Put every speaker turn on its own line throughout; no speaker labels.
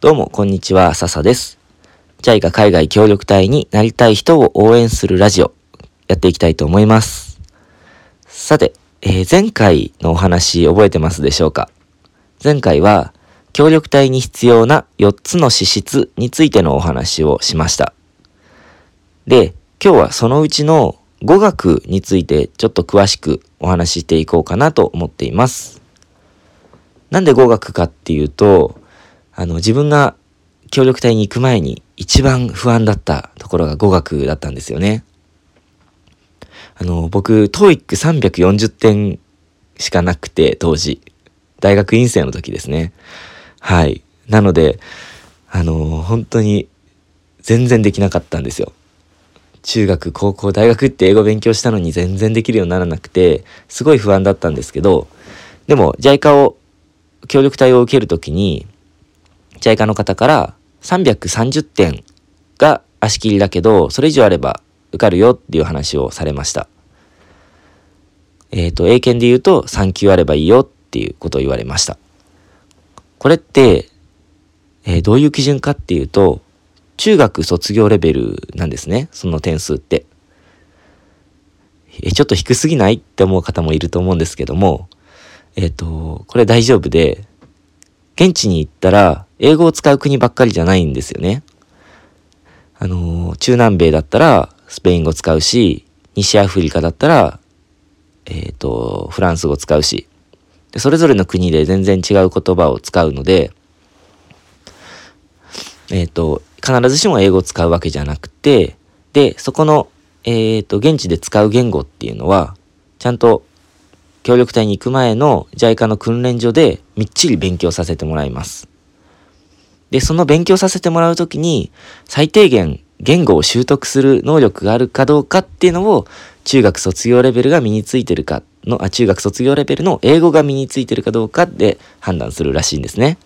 どうも、こんにちは、笹です。JICA 海外協力隊になりたい人を応援するラジオ、やっていきたいと思います。さて、えー、前回のお話覚えてますでしょうか？前回は、協力隊に必要な4つの資質についてのお話をしました。で、今日はそのうちの語学についてちょっと詳しくお話ししていこうかなと思っています。なんで語学かっていうと、あの、自分が協力隊に行く前に一番不安だったところが語学だったんですよね。あの、僕、TOEIC340 点しかなくて、当時。大学院生の時ですね。はい。なので、あの、本当に全然できなかったんですよ。中学、高校、大学って英語勉強したのに全然できるようにならなくて、すごい不安だったんですけど、でも JICA を、協力隊を受けるときに、JICA の方から330点が足切りだけど、それ以上あれば受かるよっていう話をされました。えっ、ー、と、英検で言うと3級あればいいよっていうことを言われました。これって、えー、どういう基準かっていうと、中学卒業レベルなんですね、その点数って。え、ちょっと低すぎないって思う方もいると思うんですけども、えっ、ー、と、これ大丈夫で、現地に行ったら、英語を使う国ばっかりじゃないんですよね。あの、中南米だったら、スペイン語使うし、西アフリカだったら、えっ、ー、と、フランス語使うし、で、それぞれの国で全然違う言葉を使うので、えっ、ー、と、必ずしも英語を使うわけじゃなくて、で、そこの、えっ、ー、と、現地で使う言語っていうのは、ちゃんと協力隊に行く前の JICA の訓練所でみっちり勉強させてもらいます。で、その勉強させてもらうときに、最低限言語を習得する能力があるかどうかっていうのを、中学卒業レベルが身についてるかの、あ、中学卒業レベルの英語が身についてるかどうかで判断するらしいんですね。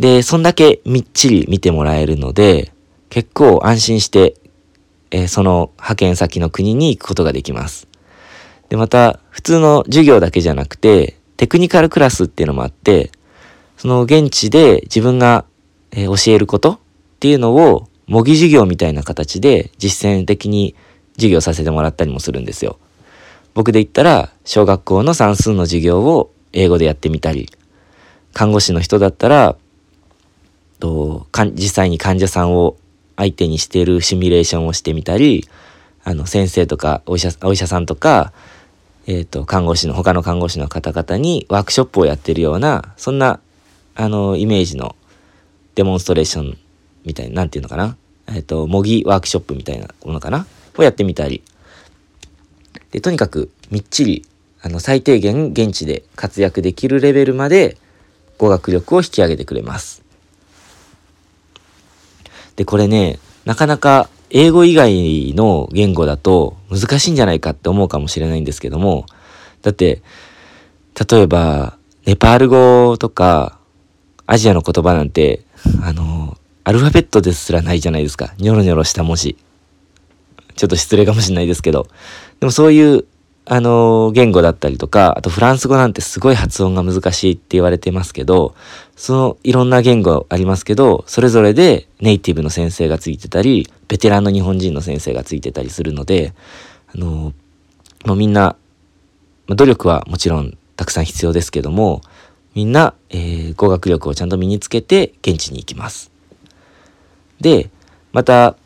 で、そんだけみっちり見てもらえるので、結構安心して、えー、その派遣先の国に行くことができます。で、また、普通の授業だけじゃなくて、テクニカルクラスっていうのもあって、その現地で自分が、え、教えることっていうのを模擬授業みたいな形で実践的に授業させてもらったりもするんですよ。僕で言ったら小学校の算数の授業を英語でやってみたり、看護師の人だったら、と実際に患者さんを相手にしているシミュレーションをしてみたり、あの先生とかお医者お医者さんとか、えっ、ー、と看護師の他の看護師の方々にワークショップをやってるようなそんなあのイメージのデモンストレーションみたいな、なんていうのかな？えっ、ー、と、模擬ワークショップみたいなものかな？をやってみたり。で、とにかくみっちり、あの、最低限現地で活躍できるレベルまで語学力を引き上げてくれます。で、これね、なかなか英語以外の言語だと難しいんじゃないかって思うかもしれないんですけども、だって、例えば、ネパール語とか、アジアの言葉なんて、あの、アルファベットですらないじゃないですか。ニョロニョロした文字。ちょっと失礼かもしれないですけど。でもそういう、あの、言語だったりとか、あとフランス語なんてすごい発音が難しいって言われてますけど、そのいろんな言語ありますけど、それぞれでネイティブの先生がついてたり、ベテランの日本人の先生がついてたりするので、あの、もうみんな、努力はもちろんたくさん必要ですけども、みんな、えー、語学力をちゃんと身につけて現地に行きます。で、また、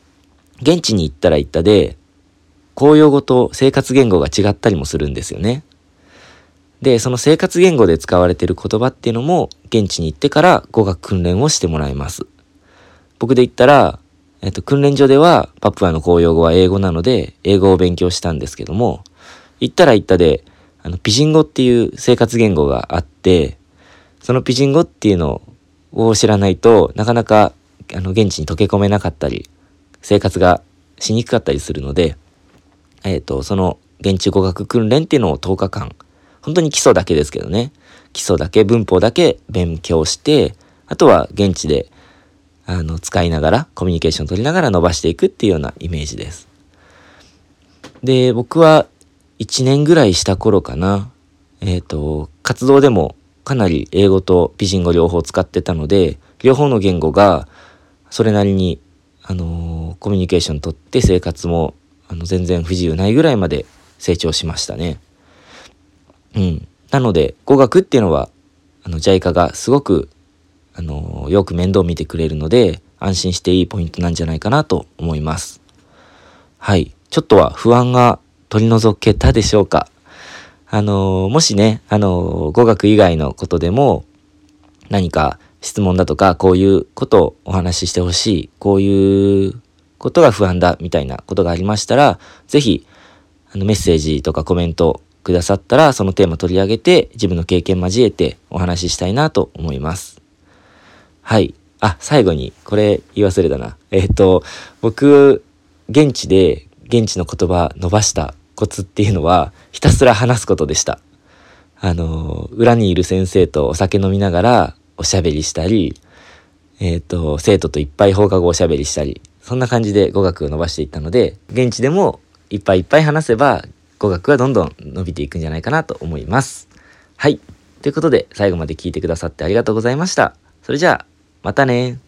現地に行ったら行ったで、公用語と生活言語が違ったりもするんですよね。で、その生活言語で使われている言葉っていうのも、現地に行ってから語学訓練をしてもらいます。僕で言ったら、えっと、訓練所ではパプアの公用語は英語なので、英語を勉強したんですけども、行ったら行ったで、あの、ピジン語っていう生活言語があって、そのピジン語っていうのを知らないとなかなかあの現地に溶け込めなかったり生活がしにくかったりするので、えっ、ー、とその現地語学訓練っていうのを10日間本当に基礎だけですけどね基礎だけ文法だけ勉強してあとは現地であの使いながらコミュニケーション取りながら伸ばしていくっていうようなイメージです。で僕は1年ぐらいした頃かなえっ、ー、と活動でもかなり英語とピジン語両方使ってたので、両方の言語がそれなりに、あのー、コミュニケーションとって生活もあの全然不自由ないぐらいまで成長しましたね。うん。なので、語学っていうのは、あの、JICA がすごく、あのー、よく面倒見てくれるので、安心していいポイントなんじゃないかなと思います。はい。ちょっとは不安が取り除けたでしょうか？あの、もしね、あの、語学以外のことでも何か質問だとか、こういうことをお話ししてほしい、こういうことが不安だみたいなことがありましたら、ぜひ、あのメッセージとかコメントくださったら、そのテーマ取り上げて、自分の経験交えてお話ししたいなと思います。はい。あ、最後に、これ言い忘れたな。えっ、ー、と、僕、現地で現地の言葉伸ばしたコツっていうのは、ひたすら話すことでした。あの、裏にいる先生とお酒飲みながらおしゃべりしたり、えっ、ー、と、生徒といっぱい放課後おしゃべりしたり、そんな感じで語学を伸ばしていったので、現地でもいっぱいいっぱい話せば、語学はどんどん伸びていくんじゃないかなと思います。はい。ということで、最後まで聞いてくださってありがとうございました。それじゃあ、またね